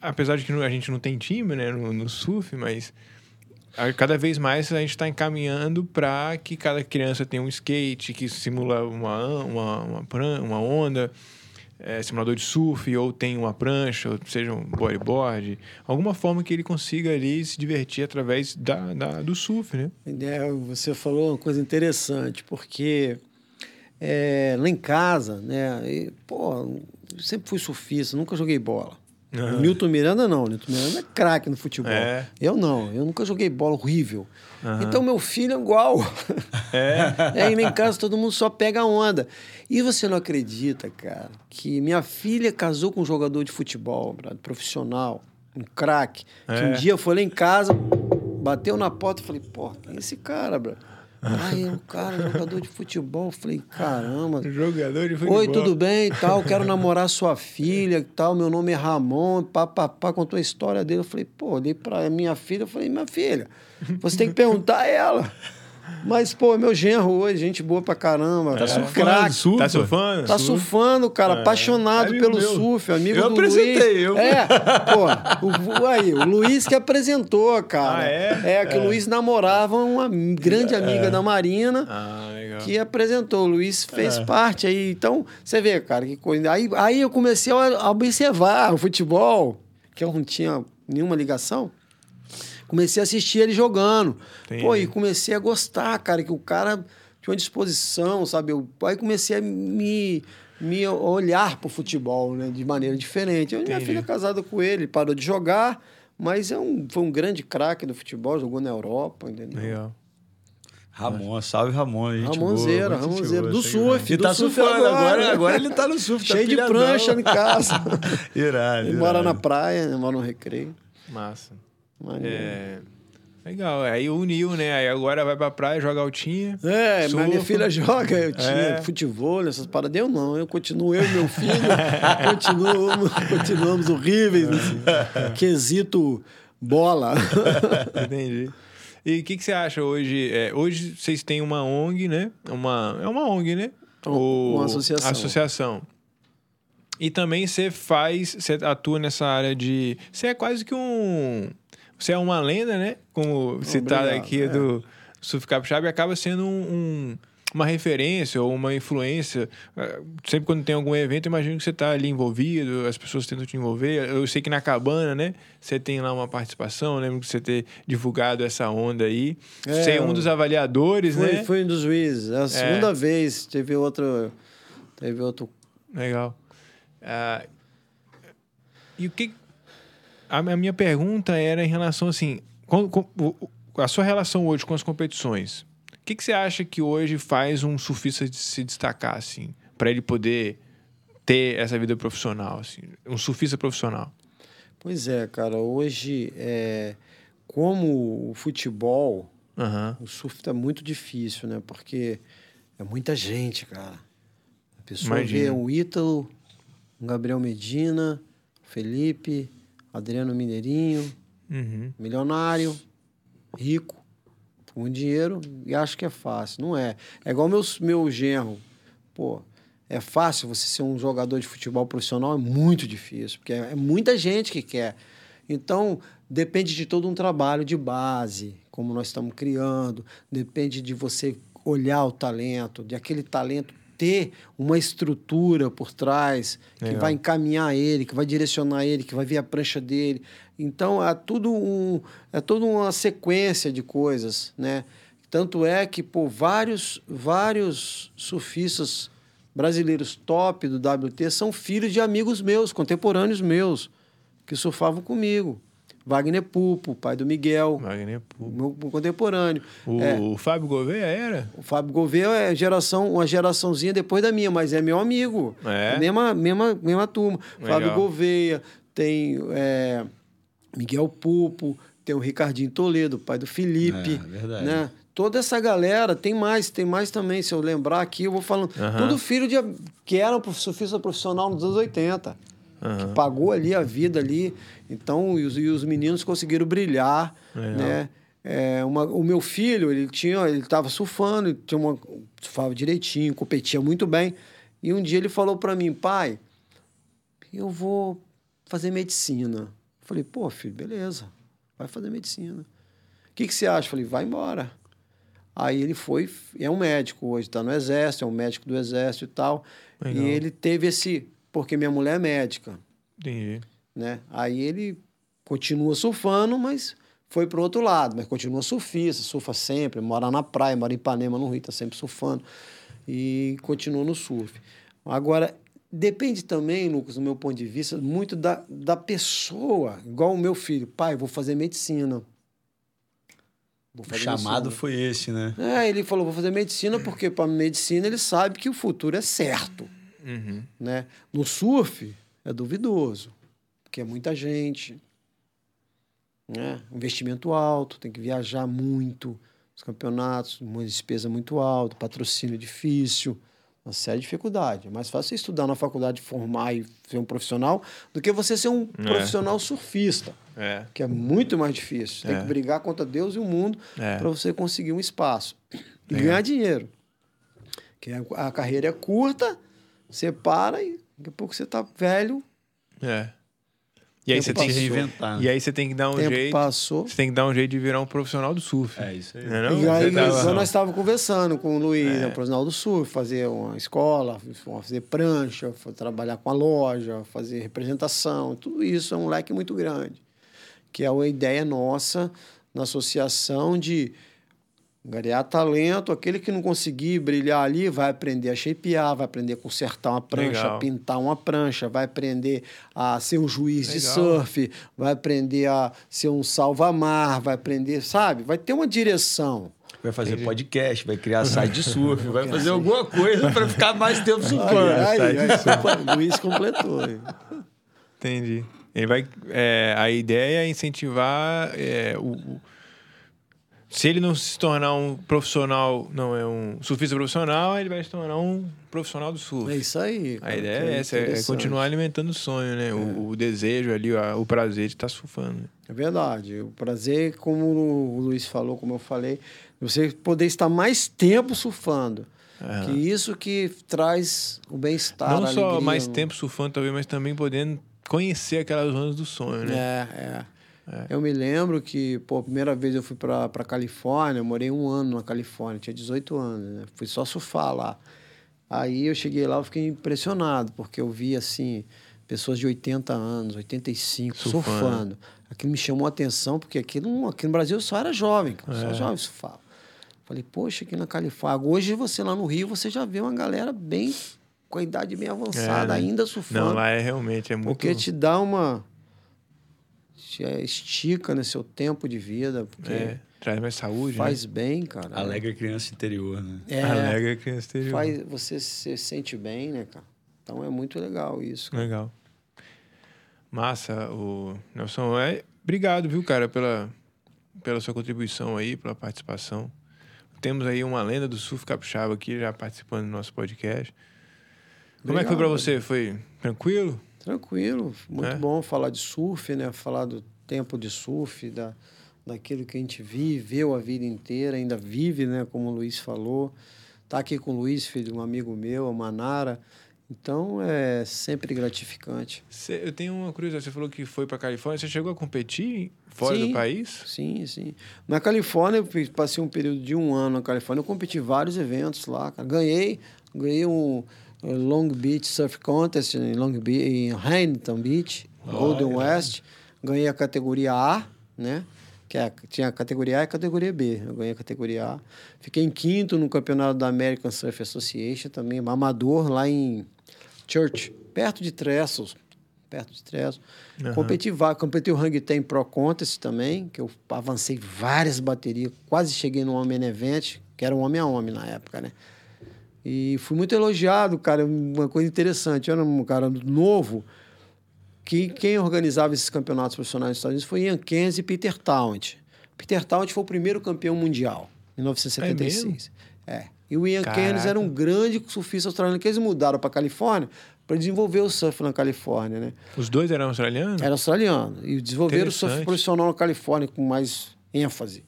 apesar de que a gente não tem time né, no, no surf, mas cada vez mais a gente está encaminhando para que cada criança tenha um skate que simula uma, uma, uma, uma onda, é, simulador de surf, ou tenha uma prancha, ou seja um bodyboard, alguma forma que ele consiga ali se divertir através da, da do surf, né? É, você falou uma coisa interessante, porque é, lá em casa, né, e, pô, sempre fui surfista, nunca joguei bola. Uhum. Milton Miranda não, Milton Miranda é craque no futebol. É. Eu não, eu nunca joguei bola horrível. Uhum. Então meu filho é igual. É. é. E em casa todo mundo só pega onda. E você não acredita, cara, que minha filha casou com um jogador de futebol, brother, profissional, um craque, é. que um dia foi lá em casa, bateu na porta e falei, pô, quem é esse cara, brother? Aí o cara, jogador de futebol. Falei, caramba. Jogador de futebol. Oi, tudo bem e tal? Quero namorar sua filha e tal. Meu nome é Ramon. Papapá, contou a história dele. Eu falei, pô, olhei pra minha filha. Eu falei, minha filha, você tem que perguntar a ela. Mas, pô, meu genro hoje, gente boa pra caramba. Tá é. surfando, surfa. Tá surfando? Tá surfando, cara. É. Apaixonado é pelo meu. surf, amigo eu do apresentei, Luiz. Eu É, pô. O, aí, o Luiz que apresentou, cara. Ah, é? É, que o é. Luiz namorava uma grande é. amiga da Marina. Ah, legal. Que apresentou. O Luiz fez parte aí. Então, você vê, cara, que coisa. Aí, aí eu comecei a observar o futebol, que eu não tinha nenhuma ligação comecei a assistir ele jogando. Entendi. Pô, e comecei a gostar, cara, que o cara tinha uma disposição, sabe? Eu, aí comecei a me, me olhar pro futebol, né? De maneira diferente. Eu, minha filha é casada com ele, parou de jogar, mas é um, foi um grande craque do futebol, jogou na Europa, entendeu? Legal. Ramon, salve Ramon. Gente Ramonzeira, boa, Ramonzeira. Do surf. Ele tá surfando agora. agora. Agora ele tá no surf. Cheio tá de prancha em casa. irado. Ele mora na praia, mora no recreio. Massa. É... Legal, aí uniu, né? Aí agora vai pra praia jogar altinha. É, mas minha filha joga, eu tinha é. futebol, essas paradas. Eu não, eu continuo, eu e meu filho, continuamos, continuamos horríveis nesse quesito bola. Entendi. E o que, que você acha hoje? É, hoje vocês têm uma ONG, né? Uma, é uma ONG, né? Ou, uma associação. Associação. E também você faz, você atua nessa área de. Você é quase que um você é uma lenda, né? Como citado aqui é. do Surf Capixaba, e acaba sendo um, um, uma referência ou uma influência. Ah, sempre quando tem algum evento, imagino que você está ali envolvido, as pessoas tentam te envolver. Eu sei que na cabana, né? Você tem lá uma participação, lembro que você ter divulgado essa onda aí. É, você é um dos avaliadores, fui, né? Fui um dos juízes. É a é. segunda é. vez, teve outro. Teve outro. Legal. Uh, e o que a, minha pergunta era em relação assim, com, com, a sua relação hoje com as competições. O que, que você acha que hoje faz um surfista se destacar assim, para ele poder ter essa vida profissional, assim, um surfista profissional? Pois é, cara. Hoje, é, como o futebol, uhum. o surf está muito difícil, né? Porque é muita gente, cara. A pessoa Imagina. vê o Ítalo, o Gabriel Medina, o Felipe, Adriano Mineirinho, uhum. milionário, rico, com muito dinheiro, e acho que é fácil. Não é. É igual meu, meu genro. Pô, é fácil você ser um jogador de futebol profissional? É muito difícil, porque é, é muita gente que quer. Então, depende de todo um trabalho de base, como nós estamos criando, depende de você olhar o talento, de aquele talento ter uma estrutura por trás que vai encaminhar ele, que vai direcionar ele, que vai ver a prancha dele. Então é tudo um, é toda uma sequência de coisas, né? Tanto é que por vários vários surfistas brasileiros top do WT são filhos de amigos meus, contemporâneos meus, que surfavam comigo. Wagner Pupo, pai do Miguel. Wagner Pupo. Meu contemporâneo. O, é, o Fábio Gouveia era? O Fábio Gouveia é geração, uma geraçãozinha depois da minha, mas é meu amigo. É? Mesma, mesma, mesma turma. Legal. Fábio Gouveia, tem é, Miguel Pupo, tem o Ricardinho Toledo, pai do Felipe, É, verdade. né? Toda essa galera, tem mais, tem mais também, se eu lembrar aqui, eu vou falando. Aham. Tudo filho de que era um surfista profissional nos anos 80 Aham. que pagou ali a vida ali. Então, e os, e os meninos conseguiram brilhar, Legal. né? É, uma, o meu filho, ele tinha, ele estava surfando, ele tinha uma, surfava direitinho, competia muito bem. E um dia ele falou para mim, pai, eu vou fazer medicina. Eu falei, pô, filho, beleza, vai fazer medicina. O que, que você acha? Eu falei, vai embora. Aí ele foi, é um médico hoje, está no exército, é um médico do exército e tal. Legal. E ele teve esse, porque minha mulher é médica Entendi. né? Aí ele continua surfando, mas foi para o outro lado, mas continua surfista, surfa sempre, mora na praia, mora em Ipanema, no Rio, tá sempre surfando e continua no surf. Agora, depende também, Lucas, do meu ponto de vista, muito da, da pessoa, igual o meu filho, pai, vou fazer medicina. Vou O fazer chamado medicina. foi esse, né? É, ele falou, vou fazer medicina porque para medicina ele sabe que o futuro é certo Uhum. né? No surf é duvidoso, porque é muita gente, né? Investimento alto, tem que viajar muito, os campeonatos, uma despesa muito alta, patrocínio difícil, uma série de dificuldade. É mais fácil você estudar na faculdade, formar e ser um profissional, do que você ser um É. profissional surfista, É. que é muito mais difícil. Você É. Tem que brigar contra Deus e o mundo É. para você conseguir um espaço e Legal. ganhar dinheiro. Que a- a carreira é curta, você para e daqui a pouco você tá velho, É. E aí você tem que reinventar. E aí você tem que dar um tempo jeito. passou. Você tem que dar um jeito de virar um profissional do surf. É isso aí. Não é não? e aí, tava- nós estávamos conversando com o Luiz, É. né, o profissional do surf, fazer uma escola, fazer prancha, trabalhar com a loja, fazer representação, tudo isso é um leque muito grande. Que é uma ideia nossa na associação de Garear talento, aquele que não conseguir brilhar ali vai aprender a shapear, vai aprender a consertar uma prancha, Legal. a pintar uma prancha, vai aprender a ser um juiz de Legal. surf, vai aprender a ser um salva-mar, vai aprender, sabe? Vai ter uma direção. Vai fazer podcast, vai criar site de surf, vai fazer alguma coisa para ficar mais tempo surfando. Aí, aí, aí, o Luiz completou. Entendi. Ele vai. é, a ideia é incentivar é, o, o- Se ele não se tornar um profissional, não é um surfista profissional, ele vai se tornar um profissional do surf. É isso aí. A cara, ideia que é essa, é continuar alimentando o sonho, né? O, o desejo ali, o, prazer de estar surfando. É verdade. O prazer, como o Luiz falou, como eu falei, você poder estar mais tempo surfando. Aham. Que isso que traz o bem-estar. não a só alegria, mais no- tempo surfando, talvez, mas também podendo conhecer aquelas zonas do sonho, né? É, é. Eu me lembro que, pô, a primeira vez eu fui para para Califórnia, eu morei um ano na Califórnia, tinha 18 anos, né? Fui só surfar lá. Aí eu cheguei lá, eu fiquei impressionado, porque eu vi, assim, pessoas de 80 anos, 85, Surfando. surfando. Aquilo me chamou a atenção, porque aquilo, aqui no Brasil só era jovem, cara, só É. jovem surfava. Falei, poxa, aqui na Califórnia. Hoje você lá no Rio, você já vê uma galera bem, com a idade bem avançada, É, né? ainda surfando. Não, lá é realmente, é muito... Porque te dá uma. Te estica né, seu tempo de vida, porque é, traz mais saúde, faz bem, cara. Alegre criança interior, né? É, né? Alegre a criança exterior. faz, você se sente bem, né, cara? Então é muito legal isso. cara. Legal. Massa, o Nelson. É, obrigado, viu, cara, pela, pela sua contribuição aí, pela participação. Temos aí uma lenda do surf capixaba aqui, já participando do nosso podcast. Como é que foi pra Obrigado. você? Foi tranquilo? Tranquilo, muito É? bom falar de surf, né? Falar do tempo de surf, da, daquilo que a gente viveu a vida inteira, ainda vive, né? Como o Luiz falou. Tá aqui com o Luiz, filho de um amigo meu, a Manara. Então é sempre gratificante. Cê- eu tenho uma curiosidade. Você falou que foi pra Califórnia. Você chegou a competir fora Sim. do país? Sim, sim. Na Califórnia, eu passei um período de um ano na Califórnia, eu competi em vários eventos lá. Ganhei, ganhei um Long Beach Surf Contest em Long Beach, em Huntington Beach, Golden West. Ganhei a categoria A, né? Que é, tinha a categoria A e a categoria B. Eu ganhei a categoria A. Fiquei em quinto no campeonato da American Surf Association, também amador, lá em Church, perto de Trestles. Perto de Trestles. Aham. Competi, competi o Hang Ten Pro Contest também, que eu avancei várias baterias, quase cheguei no Homem Event, que era um homem a homem na época, né? E fui muito elogiado, cara, uma coisa interessante. Eu era um cara novo que quem organizava esses campeonatos profissionais nos Estados Unidos foi Ian Keynes e Peter Townt. Peter Townt foi o primeiro campeão mundial, em 1976. É. E o Ian Keynes era um grande surfista australiano que eles mudaram para Califórnia para desenvolver o surf na Califórnia, né? Os dois eram australianos? Era australiano. E desenvolveram o surf profissional na Califórnia com mais ênfase.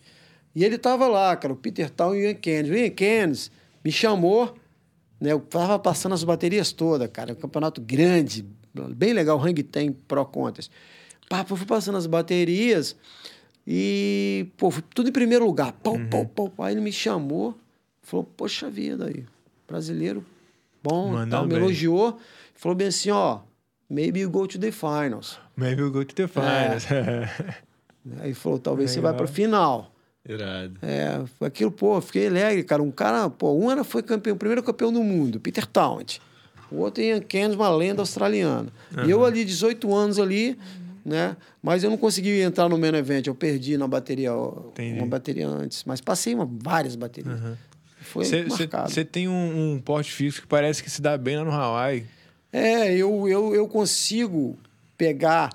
E ele estava lá, cara, o Peter Tal e o Ian Keynes. O Ian Keynes me chamou, né? Eu tava passando as baterias todas, cara. Um campeonato grande, bem legal, Hang Ten Pro Contest. Pá, eu fui passando as baterias e, pô, fui tudo em primeiro lugar. Pau, uhum. pau, pau. Aí ele me chamou, falou, poxa vida aí, brasileiro bom Mandou tal, me elogiou. Falou bem assim, ó, maybe you go to the finals. Maybe you go to the finals. É. Aí falou, talvez você vai para final. Irado. É, aquilo, pô, fiquei alegre, cara. Um cara, pô, um era foi campeão, o primeiro campeão do mundo, Peter Townt. O outro Ian Keynes, uma lenda australiana. Uhum. E eu ali, 18 anos ali, né? Mas eu não consegui entrar no main event, eu perdi na bateria, Entendi. uma bateria antes. Mas passei uma, várias baterias. Uhum. Foi cê, marcado. Você tem um, um porte físico que parece que se dá bem lá no Hawaii. É, eu, eu, eu consigo pegar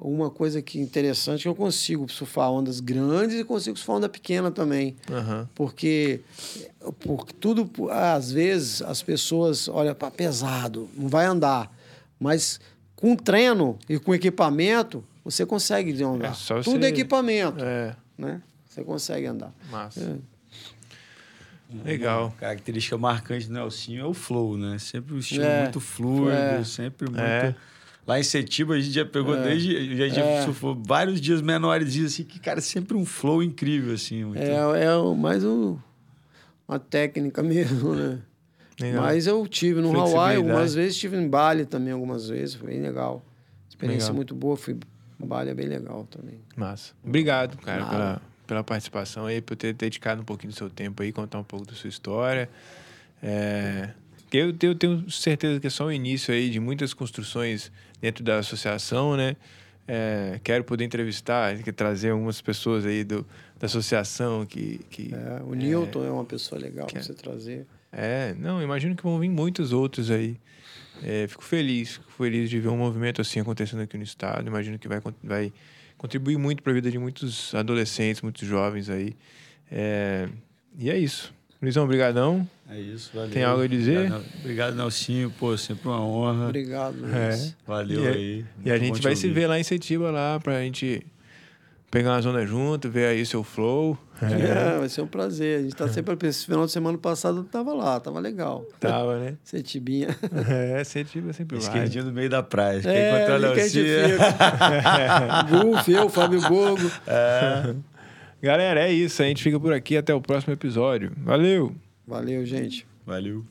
uma coisa que interessante que eu consigo surfar ondas grandes e consigo surfar onda pequena também. Uhum. Porque, porque tudo, às vezes, as pessoas olham para pesado, não vai andar. Mas com treino e com equipamento, você consegue andar. É tudo é equipamento. É. Né? Você consegue andar. Massa. É. Legal. Uma característica marcante do Nelsinho é o flow, né? Sempre um estilo é, muito fluido, é. sempre muito. É. Lá em Setiba a gente já pegou é. desde. Já, já é. surfou vários dias menores, assim, que, cara, sempre um flow incrível, assim. Muito... É, é mais um, uma técnica mesmo, né? Legal. Mas eu tive no Hawaii algumas vezes, tive em Bali também algumas vezes, foi bem legal. Experiência legal. muito boa, fui. Bali é bem legal também. Massa. Obrigado, cara, pela pela participação aí, por ter dedicado um pouquinho do seu tempo aí, contar um pouco da sua história. É, eu, eu tenho certeza que é só o início aí de muitas construções dentro da associação, né? É, quero poder entrevistar, trazer algumas pessoas aí do, da associação que... que é, o Newton é, é uma pessoa legal para é você trazer. É, não, imagino que vão vir muitos outros aí. É, fico feliz, fico feliz de ver um movimento assim acontecendo aqui no estado. Imagino que vai, vai contribui muito para a vida de muitos adolescentes, muitos jovens aí. E é isso. Luizão, obrigadão. É isso, valeu. Tem algo a dizer? Obrigado, Nelsinho. Pô, sempre uma honra. Obrigado, Luiz. É. Valeu e, aí. E a gente vai se ver lá em Setiba, lá, pra gente pegar uma zona junto, ver aí seu flow. É, é vai ser um prazer. A gente tá sempre. Esse final de semana passado tava lá, tava legal. Tava, né? Setibinha. É, Setiba sempre vai. Esquerdinho no meio da praia. Quer é, encontrar a Nelsinha. Gulf, eu, Fábio Bogo. É. Galera, é isso. A gente fica por aqui. Até o próximo episódio. Valeu! Valeu, gente. Valeu.